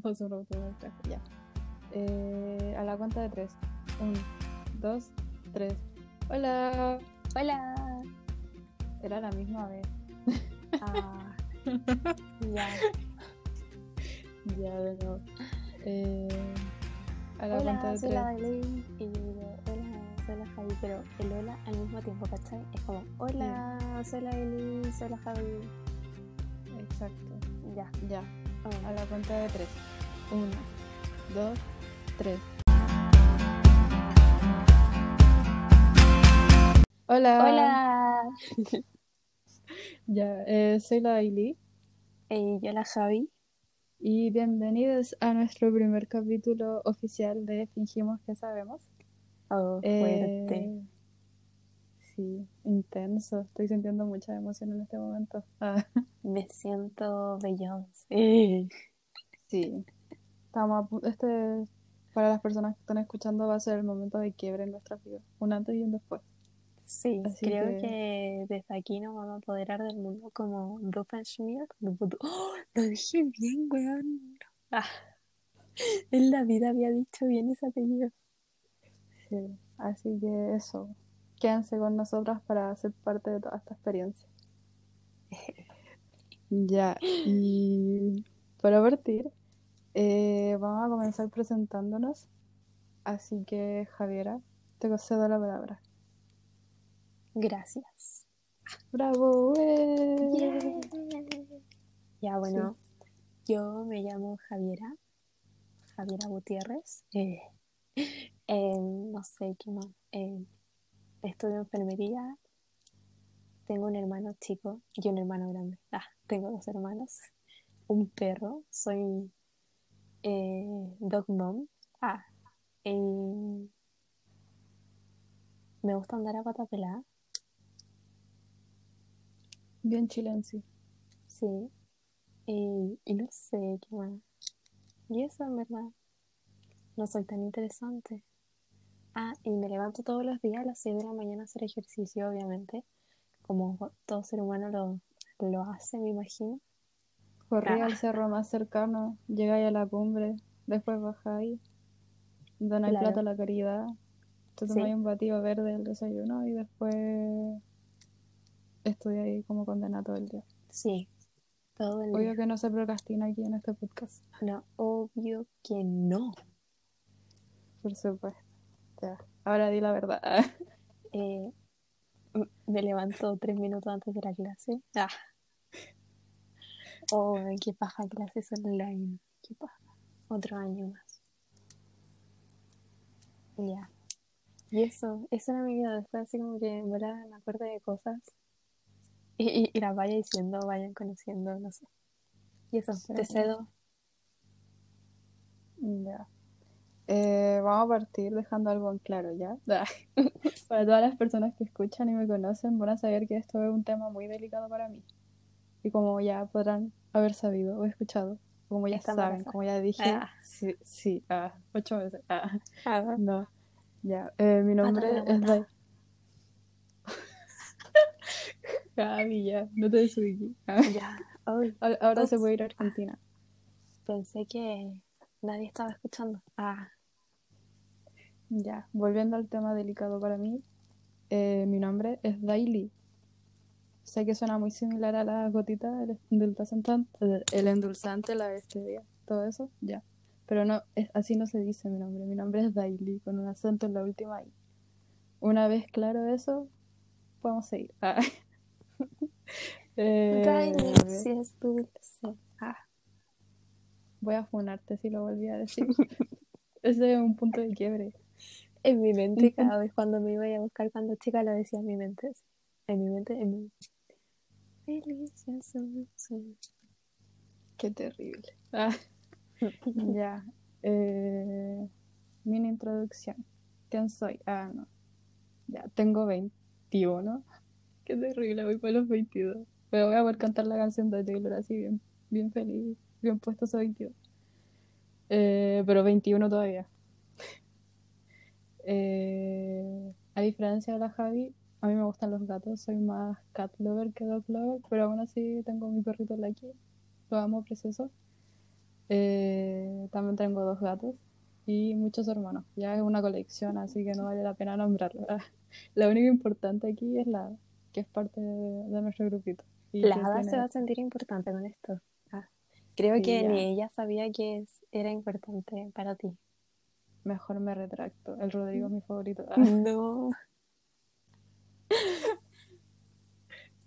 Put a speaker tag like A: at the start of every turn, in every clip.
A: Pasó un auto en el traje, ya. Eh, a la cuenta de tres. Un, dos, tres. Hola.
B: Hola.
A: Era la misma vez.
B: Ah, ya.
A: Ya, de nuevo. Eh, a la cuenta de
B: soy
A: tres.
B: la Belén. Y digo, hola, soy la Javi. Pero el hola al mismo tiempo, ¿cachai? Es como, hola, soy la Belén, soy la Javi.
A: Exacto.
B: Ya.
A: Ya.
B: Oh.
A: A la cuenta de tres. Uno, dos, tres. Hola.
B: Hola.
A: Ya, eh, soy la Ailey
B: Y yo la Javi.
A: y bienvenidos a nuestro primer capítulo oficial de Fingimos que sabemos.
B: Oh, fuerte.
A: Eh, sí, intenso. Estoy sintiendo mucha emoción en este momento. Ah,
B: Me siento Beyoncé.
A: sí. Estamos este, para las personas que están escuchando, va a ser el momento de quiebre en nuestra vida. Un antes y un después.
B: Sí,
A: Así
B: creo
A: que-
B: que... desde aquí nos vamos a apoderar del mundo como Doofenshmirtz. ¡Oh! Lo dije bien, weón. Ah, en la vida había dicho bien ese apellido.
A: Sí. Así que eso. Quédense con nosotras para ser parte de toda esta experiencia. Ya, y para partir, eh, vamos a comenzar presentándonos. Así que, Javiera, te concedo la palabra.
B: Gracias.
A: ¡Bravo! ¡eh!
B: Ya, bueno, yo me llamo Javiera, Javiera Gutiérrez. Eh, eh, no sé qué más. Eh, estudio enfermería. Tengo un hermano chico y un hermano grande. Ah, tengo dos hermanos. Un perro. Soy eh, dog mom. Ah, eh, me gusta andar a pata pelada.
A: Bien chilense.
B: Sí. Y, y no sé qué más. Y eso en verdad. No soy tan interesante. Ah, y me levanto todos los días a las 6 de la mañana a hacer ejercicio, obviamente. Como todo ser humano lo, lo hace, me imagino.
A: Corrí
B: Ah.
A: al cerro más cercano, llegáis a la cumbre, después bajáis, donáis
B: Claro.
A: plata a la caridad, te
B: Sí.
A: tomáis un batido verde del desayuno y después estudiáis como condena todo el día.
B: Sí. Todo el
A: Obvio
B: día.
A: que no se procrastina aquí en este podcast,
B: No, obvio que no.
A: por supuesto. Ya, ahora di la verdad.
B: Eh, me levanto tres minutos antes de la clase. Ah. Oh, qué paja clases online. Qué paja. Otro año más. Ya. Y eso, eso era mi vida. Después así como que en verdad me acuerdo de cosas. Y, y, y las vaya diciendo, vayan conociendo, no sé. Y eso, te cedo.
A: Ya. Eh, vamos a partir dejando algo en claro, ¿ya? Para todas las personas que escuchan y me conocen, van a saber que esto es un tema muy delicado para mí. Y como ya podrán haber sabido o escuchado, como ya
B: Está
A: saben,
B: embarazada.
A: como ya dije,
B: Ah.
A: sí, sí, ah, ocho veces. ah, no, ya. Eh, mi nombre es. Dai. Gaby, ya, no te desubiqué.
B: Ya. Ay,
A: ahora se
B: Ups.
A: puede ir a Argentina.
B: pensé que nadie estaba escuchando. Ah,
A: Ya, volviendo al tema delicado para mí, eh, mi nombre es Daily. Sé que suena muy similar a las gotitas del endulzante, el endulzante, la stevia, todo eso, ya. Pero no, es, así no se dice mi nombre. Mi nombre es Daily, con un acento en la última I. Una vez claro eso, podemos seguir. Ah. Eh,
B: Riley, si es dulce. Ah,
A: voy a funarte si lo volví a decir. Ese es un punto de quiebre.
B: En mi mente, cada vez cuando me iba a buscar cuando chica, lo decía en mi mente. En mi mente, en mi Delicioso.
A: Qué terrible. Ah. Ya. Eh, mini introducción. ¿Quién soy? Ah, no. Ya, tengo 21. Qué terrible, voy por los 22. Pero voy a poder cantar la canción de Taylor así bien, bien feliz, bien puesto esos 22. Eh, pero 21 todavía. Eh, a diferencia de la Javi, a mí me gustan los gatos, soy más cat lover que dog lover, pero aún así tengo mi perrito Lucky, lo amo, precioso. Eh, también tengo dos gatos y muchos hermanos. Ya es una colección, así que no vale la pena nombrarlo. Lo único importante aquí es la que es parte de, nuestro grupito.
B: la Ada se va a sentir importante con esto. Creo que ni ella sabía que era importante para ti.
A: Mejor me retracto. El Rodrigo es mi favorito. Ah.
B: No.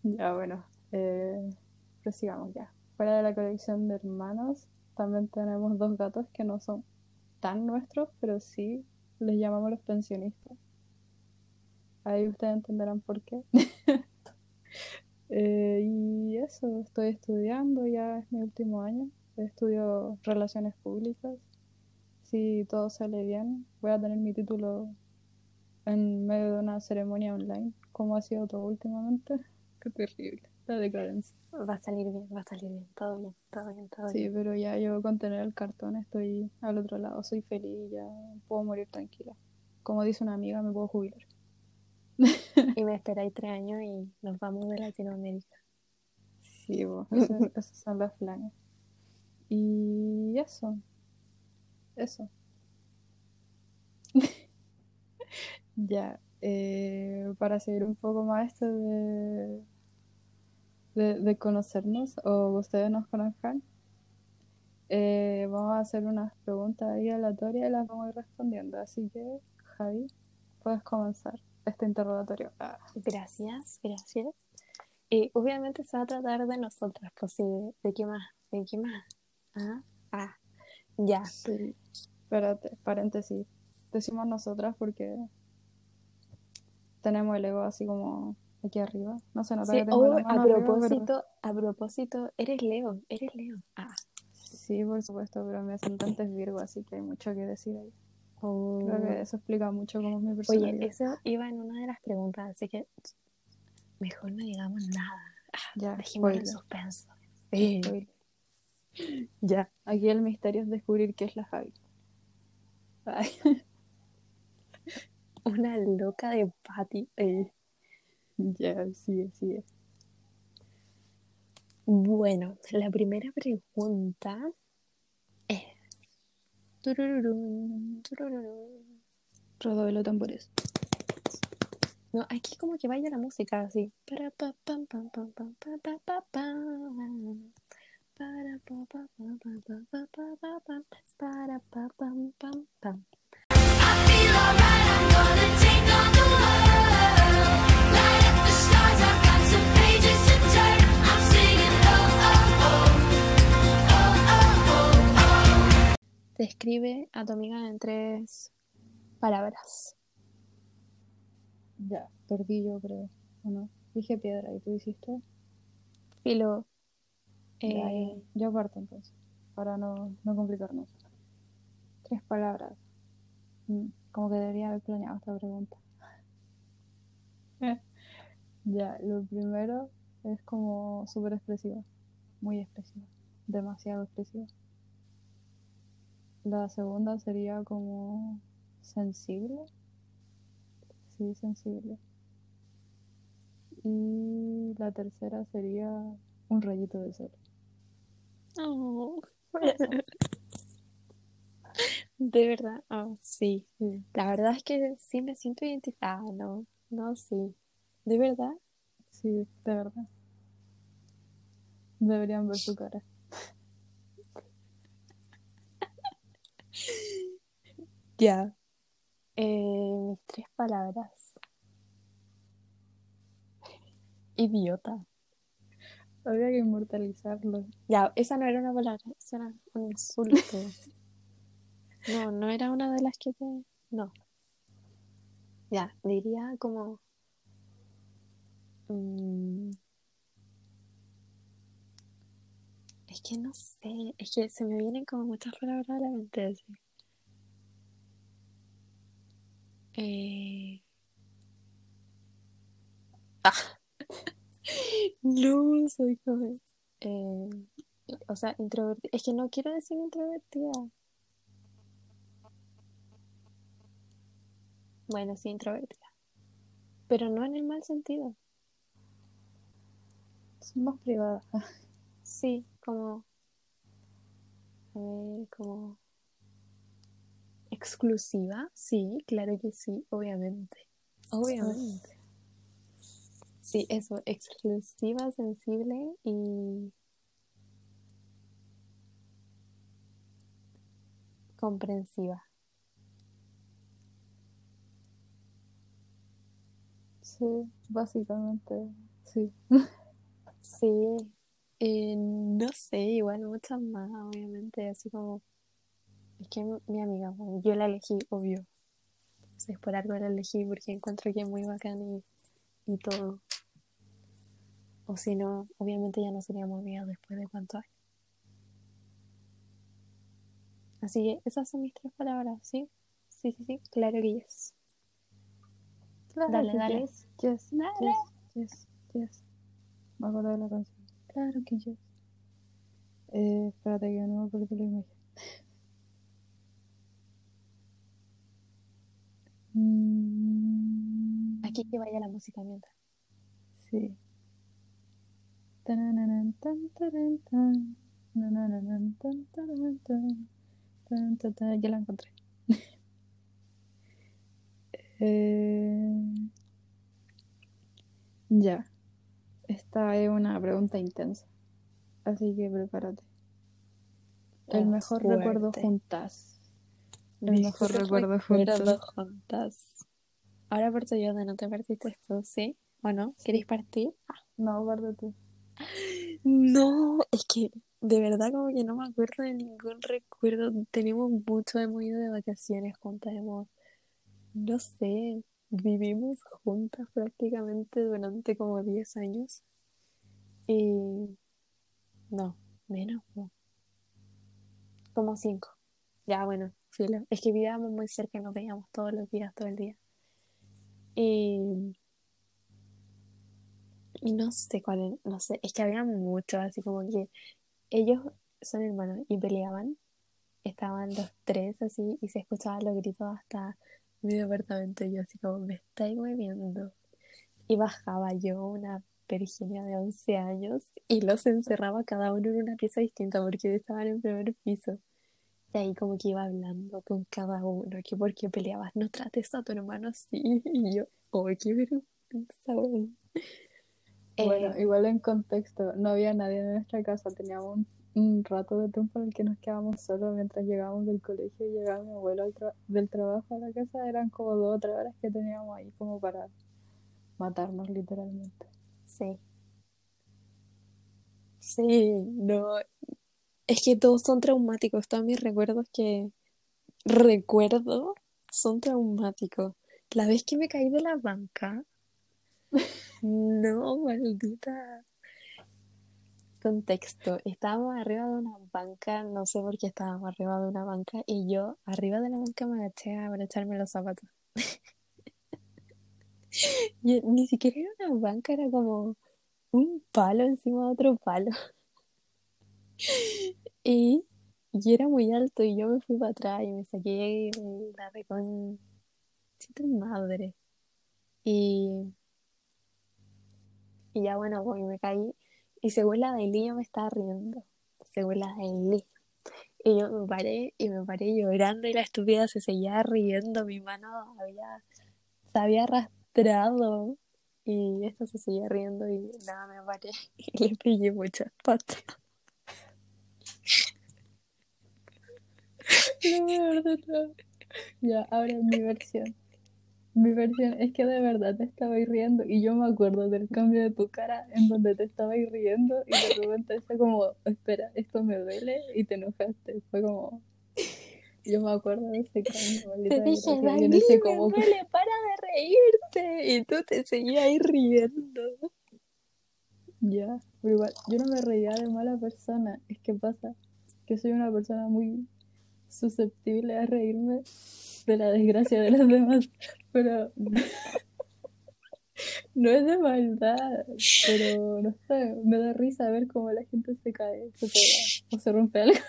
A: ya, bueno. Eh, prosigamos ya. Fuera de la colección de hermanos, también tenemos dos gatos que no son tan nuestros, pero sí les llamamos los pensionistas. Ahí ustedes entenderán por qué. Eh, y eso, estoy estudiando, ya es mi último año. Estudio relaciones públicas. Si todo sale bien, voy a tener mi título en medio de una ceremonia online, como ha sido todo últimamente. Qué terrible, la decadencia.
B: Va a salir bien, va a salir bien, todo bien, todo bien, todo
A: bien. Sí, pero ya yo con tener el cartón estoy al otro lado, soy feliz, ya puedo morir tranquila. Como dice una amiga, me puedo jubilar.
B: Y me esperáis tres años y nos vamos de Latinoamérica.
A: Sí, esos, son los planes. Y eso. Eso. ya. Eh, para seguir un poco más esto de, de, conocernos o ustedes nos conozcan, eh, vamos a hacer unas preguntas ahí aleatorias y las vamos a ir respondiendo. Así que, Javi, puedes comenzar este interrogatorio. Ah.
B: Gracias, gracias. Y obviamente se va a tratar de nosotras, pues ¿de qué más? ¿De qué más? Ah, ah, ya.
A: Sí. Espérate, paréntesis. Decimos nosotras porque tenemos el ego así como aquí arriba. No se nota que
B: tengo a propósito, a propósito, eres Leo, eres Leo. Ah.
A: Sí, por supuesto, pero mi ascendente es Virgo, así que hay mucho que decir ahí. Creo que eso explica mucho cómo es mi personalidad.
B: Oye, eso iba en una de las preguntas, así que mejor no digamos nada. Ah, ya, dejemos en suspenso.
A: Ya, aquí el misterio es descubrir qué es la Javi.
B: Una loca de Patty.
A: Ya, sí, sí.
B: Bueno, la primera pregunta
A: Rodo de los tambores.
B: No, aquí como que vaya la música así. Para Describe a tu amiga en tres palabras.
A: Ya, perdí yo creo. ¿O no? Dije piedra y tú hiciste.
B: Filo.
A: Eh... yo parto entonces, para no, no complicarnos. Tres palabras. Mm, como que debería haber planeado esta pregunta. ya, lo primero es como súper expresiva. Muy expresiva. Demasiado expresiva. La segunda sería como sensible. Sí, sensible. Y la tercera sería un rayito de sol.
B: Oh. De verdad, oh, sí. La verdad es que sí me siento identificada. no, no, sí. ¿De verdad?
A: Sí, de verdad. Deberían ver su cara.
B: Ya. Eh, mis tres palabras. Idiota.
A: Había que inmortalizarlo.
B: Ya, esa no era una palabra, esa era un insulto. no, no era una de las que te. No. Ya, diría como. Mm, es que no sé, es que se me vienen como muchas palabras a la mente. Así. Eh... Ah. no, soy joven. Eh, o sea, introvertida. Es que no quiero decir introvertida. Bueno, sí, introvertida. Pero no en el mal sentido.
A: Son más privadas.
B: Sí, como. A ver, como. Exclusiva, sí, claro que sí, obviamente. Obviamente. Sí, eso, exclusiva, sensible y comprensiva.
A: Sí, básicamente, sí.
B: Sí, eh, no sé, igual muchas más, obviamente, así como, es que mi amiga, bueno, yo la elegí, obvio. Entonces, por algo la elegí porque encuentro que es muy bacán y, y todo. O si no, obviamente ya no seríamos amigas después de cuántos años. Así que esas son mis tres palabras, ¿sí? Sí, sí, sí, claro que yes.
A: Claro
B: Dale,
A: que
B: dale.
A: yes, yes,
B: Dale.
A: yes, yes, yes. Me acuerdo de la canción. Claro que yes. Eh, espérate que no me acuerdo la imagen.
B: Aquí que vaya la música mientras.
A: Sí. Ya la encontré. Eh, Ya. Esta es una pregunta intensa. Así que prepárate. El mejor recuerdo juntas. El mejor recuerdo juntos.
B: juntas. Ahora parto yo de no te partiste esto, ¿sí? ¿O no? ¿Queréis partir?
A: No, guarda tú.
B: No, es que de verdad como que no me acuerdo de ningún recuerdo. Tenemos mucho, hemos ido de vacaciones juntas, hemos, no sé, vivimos juntas prácticamente durante como 10 años. Y no, menos, no. como 5. Ya, bueno, Es que vivíamos muy cerca nos veíamos todos los días, todo el día. Y, y no sé cuál, es- no sé, es que había muchos, así como que ellos son hermanos y peleaban. Estaban los tres así y se escuchaban los gritos hasta mi departamento. Y yo así como, me estáis moviendo. Y bajaba yo, una Virginia de 11 años, y los encerraba cada uno en una pieza distinta porque estaban en primer piso. Y ahí como que iba hablando con cada uno, que por qué peleabas, no trates a tu hermano así. Y yo, oh, qué vergüenza.
A: Bueno,
B: Eh,
A: igual en contexto, no había nadie en nuestra casa, teníamos un, un rato de tiempo en el que nos quedábamos solos mientras llegábamos del colegio y llegaba mi abuelo tra- del trabajo a la casa, eran como dos o tres horas que teníamos ahí como para matarnos literalmente.
B: sí. Sí, no. Es que todos son traumáticos, todos mis recuerdos que recuerdo son traumáticos. La vez que me caí de la banca, no, maldita. Contexto, estábamos arriba de una banca, no sé por qué estábamos arriba de una banca, y yo arriba de la banca me agaché a echarme los zapatos. Ni siquiera era una banca, era como un palo encima de otro palo. Y, y era muy alto y yo me fui para atrás y me saqué la recon... madre. Y, y ya bueno, pues me caí. Y según la Daily yo me estaba riendo. Según la Daily. Y yo me paré y me paré llorando y la estúpida se seguía riendo. Mi mano había, se había arrastrado. Y esta se seguía riendo y nada, me paré y le pillé muchas patas.
A: Peor de todo. Ya, ahora mi versión. Mi versión es que de verdad te estaba riendo y yo me acuerdo del cambio de tu cara en donde te estaba riendo y de repente fue como, espera, esto me duele y te enojaste. Fue como, yo me acuerdo de ese cambio,
B: Te dije, Dani,
A: ese
B: me
A: como,
B: duele, para de reírte. Y tú te seguías ahí riendo.
A: ya, pero igual, yo no me reía de mala persona, es que pasa que soy una persona muy susceptible a reírme de la desgracia de los demás, pero no es de maldad, pero no sé, me da risa ver cómo la gente se cae, o se rompe algo.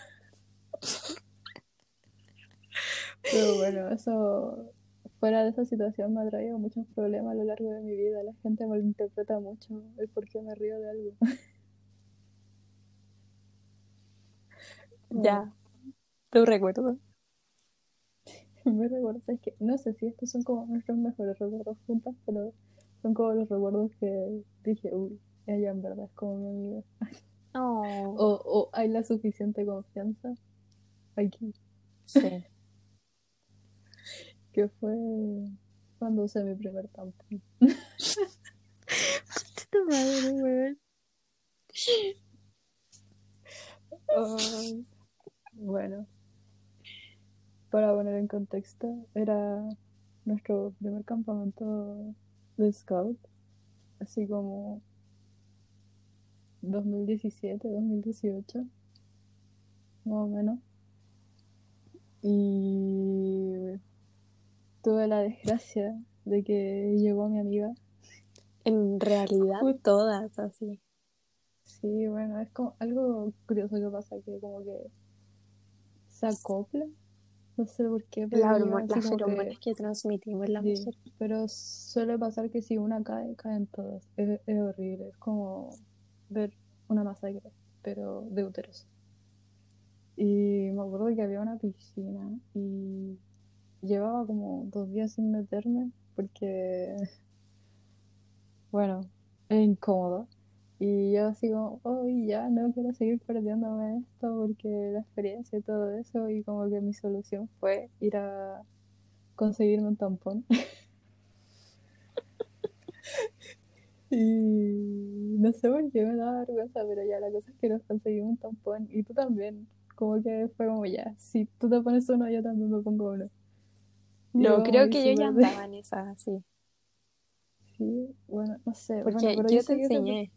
A: Pero bueno, eso fuera de esa situación me ha traído muchos problemas a lo largo de mi vida. La gente malinterpreta mucho el por qué me río de algo.
B: Ya, tu recuerdo.
A: me recuerdo, es que no sé si estos son como nuestros mejores recuerdos juntas, pero son como los recuerdos que dije, uy, ella en verdad es como mi amiga.
B: Oh,
A: O, o hay la suficiente confianza aquí,
B: sí.
A: que fue cuando usé mi primer tampón.
B: Tu madre, weón.
A: Bueno, para poner en contexto, era nuestro primer campamento de scout, así como 2017, 2018, más o menos. Y tuve la desgracia de que llegó mi amiga.
B: En realidad, todas así.
A: Sí, bueno, es como algo curioso que pasa, que como que se acopla, no sé por qué, pero
B: La
A: llega
B: hormo-
A: así
B: las
A: como que-
B: que transmitimos las
A: Sí,
B: mujeres.
A: pero suele pasar que si una cae, caen todas. Es, es horrible, es como ver una masacre, pero de úteros. Y me acuerdo que había una piscina y llevaba como dos días sin meterme porque, bueno, es incómodo. Yo así como, oh, ya no quiero seguir perdiéndome esto porque la experiencia y todo eso. Y como que mi solución fue ir a conseguirme un tampón. Y no sé por qué me daba vergüenza, pero ya la cosa es que nos conseguimos un tampón. Y tú también. Como que fue como ya, si tú te pones uno, yo también me pongo uno.
B: No, creo que yo ya andaba en esas así.
A: Sí, bueno, no sé.
B: Porque
A: bueno, pero
B: yo te
A: que te-
B: enseñé.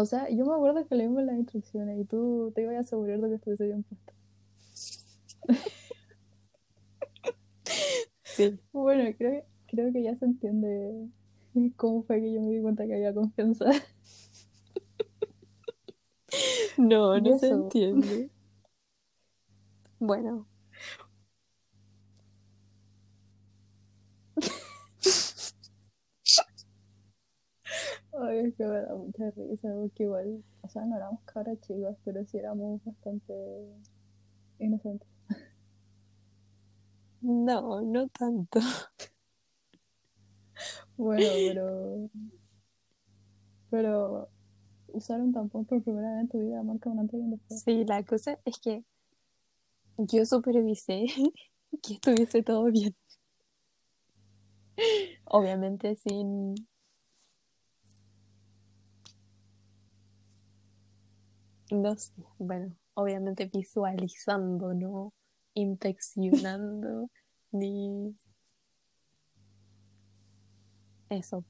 A: O sea, yo me acuerdo que leímos las instrucciones y tú te ibas a asegurar de que estuviese bien puesto.
B: Sí.
A: Bueno, creo, creo que ya se entiende cómo fue que yo me di cuenta que había confianza.
B: No, no se entiende. Bueno,
A: Ay, es que me da mucha risa, porque igual, o sea, no éramos cabras chicas, pero sí éramos bastante inocentes.
B: no, no tanto.
A: Bueno, pero. Pero. Usar un tampón por primera vez en tu vida marca un antes y un después.
B: Sí, la cosa es que yo supervisé que estuviese todo bien. Obviamente sin... No sé, bueno, obviamente visualizando, no inspeccionando, ni... Eso,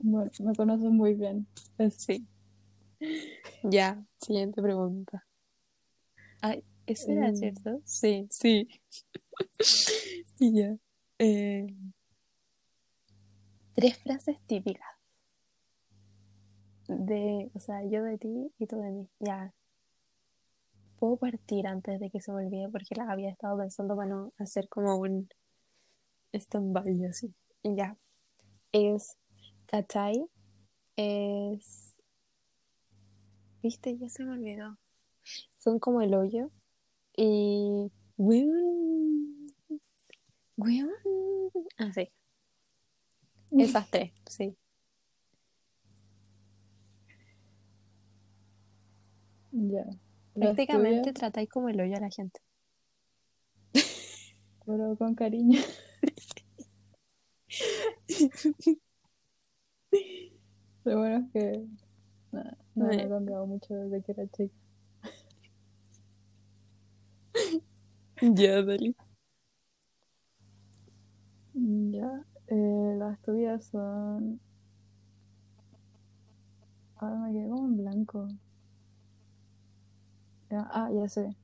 A: Bueno, me conoces muy bien. Es-
B: sí. Ya, siguiente pregunta. Ay, ¿eso era
A: Mm.
B: cierto? Sí, sí. Y ya. Eh, tres frases típicas. De, o sea, yo de ti y tú de mí. Ya. Puedo partir antes de que se me olvide porque las había estado pensando para no hacer como un stand-by así. Ya. Es ¿cachai? Es. ¿Viste? Ya se me olvidó. Son como el hoyo. Y. Weón. Weón. Ah, sí. Esas tres, sí.
A: Ya. Las
B: Prácticamente tratáis como el hoyo a la gente.
A: pero con cariño. Lo bueno es que. nada, no me
B: Eh.
A: ha cambiado mucho desde que era chica.
B: Ya, dale.
A: Ya. eh, las tuyas son. Ahora me quedé como en blanco. Ya, ah, ya sé.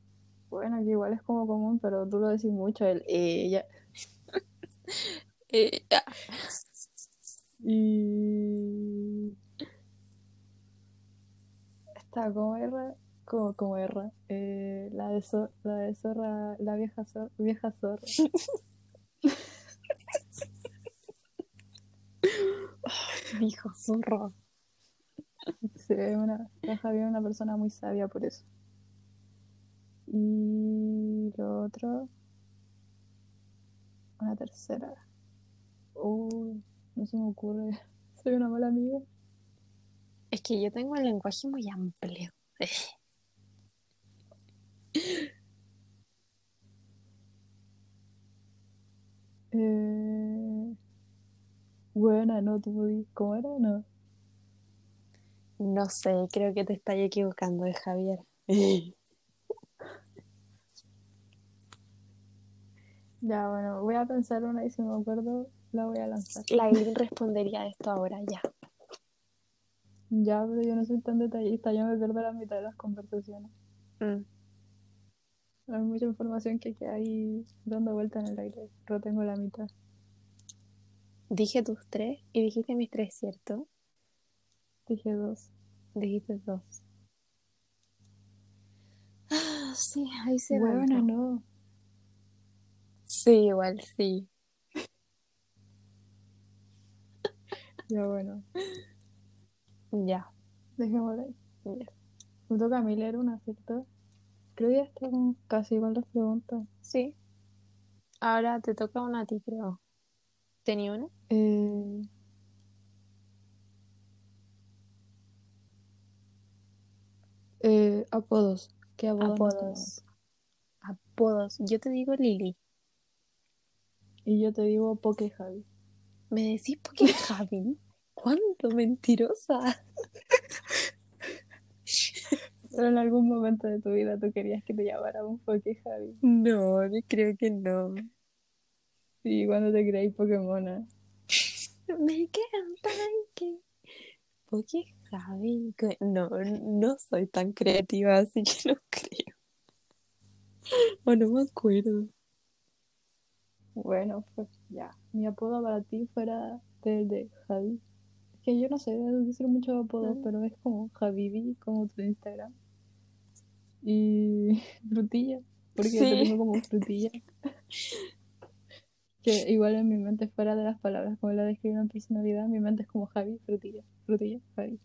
A: Bueno, que igual es como común, pero tú lo decís mucho, el eh, ya.
B: Eh, ah,
A: Y. Está como R, como, como R. eh, la, de la de zorra, la vieja, zor- vieja zorra.
B: dijo zorro.
A: Sí, es una, es una persona muy sabia por eso. Y lo otro, Una tercera. Uy, no se me ocurre. Soy una mala amiga.
B: Es que yo tengo el lenguaje muy amplio.
A: Eh... Buena, no, tú podías. ¿Cómo era? No.
B: No sé, creo que te estás equivocando de Javier.
A: Ya, bueno, voy a pensar una y si me acuerdo, la voy a lanzar.
B: La Aileen respondería esto ahora ya.
A: Ya, pero yo no soy tan detallista, yo me pierdo la mitad de las conversaciones.
B: Mm.
A: Hay mucha información que queda ahí dando vuelta en el aire, pero tengo la mitad.
B: Dije tus tres y dijiste mis tres, ¿cierto?
A: Dije dos.
B: Dijiste dos. Ah, sí, ahí se
A: Buena, no.
B: Sí, igual, sí.
A: Ya, bueno,
B: Ya.
A: dejémoslo ahí.
B: ya.
A: Me toca a mí leer una, ¿cierto? Creo que ya están casi igual las preguntas.
B: Sí. Ahora te toca una a ti, creo. ¿Tenía una?
A: Eh... eh, apodos. ¿Qué apodos?
B: Apodos. Apodos. Yo te digo Lili.
A: Y yo te digo Poke Javi.
B: ¿Me decís qué Javi? ¿Cuánto mentirosa?
A: Pero en algún momento de tu vida tú querías que te llamáramos Poke Javi.
B: No, yo creo que no.
A: Sí, cuando te creáis Pokémona.
B: Me encanta que. ¿Por qué Javi? No, no soy tan creativa, así que no creo. O no me acuerdo.
A: Bueno, pues ya. Mi apodo para ti fuera el de Javi. Es que yo no sé decir muchos apodos, pero es como Javibi, como tu Instagram. Y frutilla, porque yo te tengo como frutilla. Que igual en mi mente fuera de las palabras, como la describen en personalidad, mi mente es como Javi, frutilla, frutilla, Javi.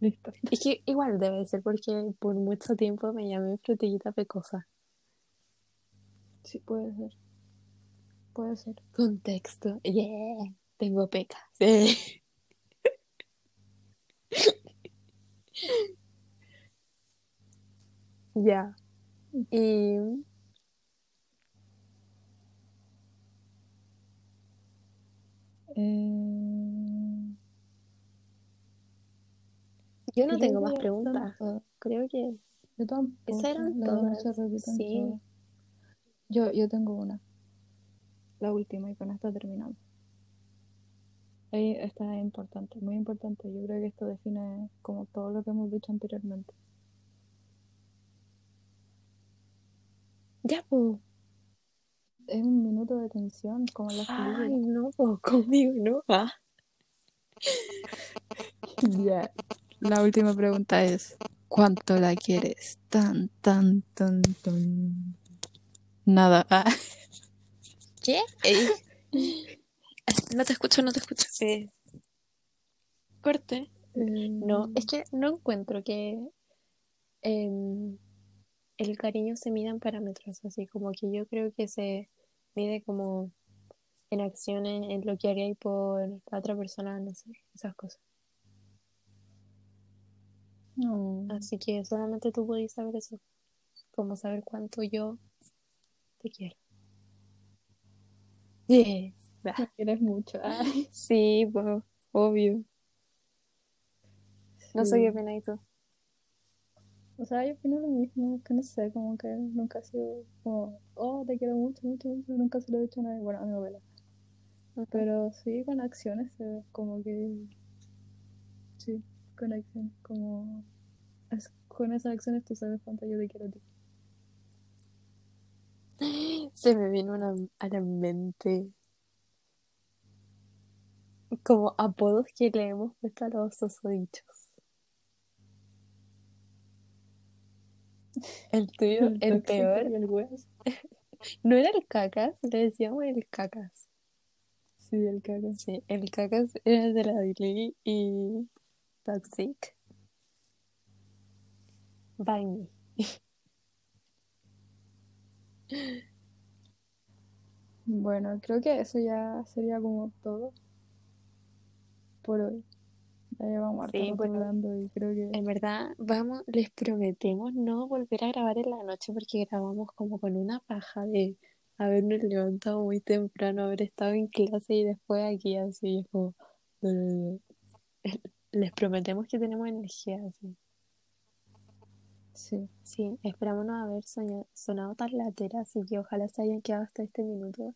A: Listo.
B: Es que igual debe ser porque por mucho tiempo me llamé frutillita pecosa.
A: Sí, puede ser. Puede ser.
B: Contexto. Yeah. Tengo pecas. Sí. Ya. Y
A: Eh...
B: yo no tengo más preguntas. Creo que
A: Yo tampoco.
B: esas eran
A: se
B: todas. Sí.
A: todas. Yo, yo tengo una. La última, y con esta terminamos. Esta es importante, muy importante. Yo creo que esto define como todo lo que hemos dicho anteriormente.
B: Ya, po.
A: Es un minuto de tensión, como las
B: Ay, no, po, conmigo no va.
A: Ya. La última pregunta es: ¿Cuánto la quieres? Tan, tan, tan, tan. Nada. Ah.
B: ¿Qué? No te escucho, no te escucho. Corte. No, es que no encuentro que em, el cariño se mida en parámetros, así como que yo creo que se mide como en acciones, en lo que haría por la otra persona, no sé, esas cosas.
A: No.
B: Así que solamente tú podés saber eso, como saber cuánto yo te quiero. Yeah.
A: Me quieres mucho. Ay,
B: Sí, pues, obvio. No sé
A: sí.
B: qué pena y tú.
A: O sea, yo opino lo mismo, que no sé, como que nunca ha sido como, oh, te quiero mucho, mucho, mucho, nunca se lo he dicho a nadie, bueno, a mi abuela. Pero sí, con acciones, se ve como que, sí, con acciones, como, es- con esas acciones tú sabes cuánto yo te quiero a ti.
B: Se me vino una- a la mente como apodos que le hemos puesto a los susodichos. El tuyo, el peor,
A: el
B: no era el cacas, le decíamos el cacas.
A: Sí, el cago.
B: Sí, el cacas era de la Lily y Toxic. Me.
A: Bueno, creo que eso ya sería como todo por hoy. Ya llevamos
B: Sí, bueno,
A: hablando y creo que
B: En verdad, vamos, les prometemos no volver a grabar en la noche porque grabamos como con una paja de habernos levantado muy temprano, haber estado en clase y después aquí así, es como. Les prometemos que tenemos energía así.
A: Sí.
B: Sí, esperamos no haber soña- sonado tan latera, así que ojalá se hayan quedado hasta este minuto.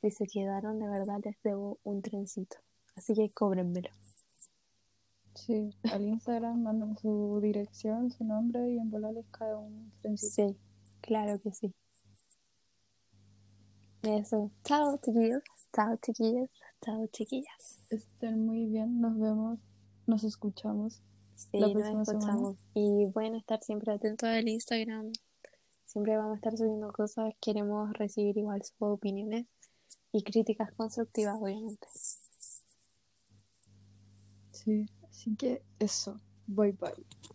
B: Si se quedaron, de verdad les debo un trencito. Así que cóbrenmelo.
A: Sí, al Instagram mandan su dirección, su nombre y en bola les cae un trencito.
B: Sí, claro que sí. Eso. Chao, chiquillos. Chao, chiquillos. Chao, chiquillas.
A: Estén muy bien, nos vemos, nos escuchamos.
B: Sí,
A: La
B: nos
A: semana.
B: escuchamos. Y pueden estar siempre atentos al Instagram. Siempre vamos a estar subiendo cosas. Queremos recibir igual sus opiniones y críticas constructivas, obviamente.
A: Sí, así que eso. Bye bye.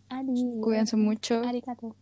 B: Ari.
A: Cuídense mucho.
B: Arigato.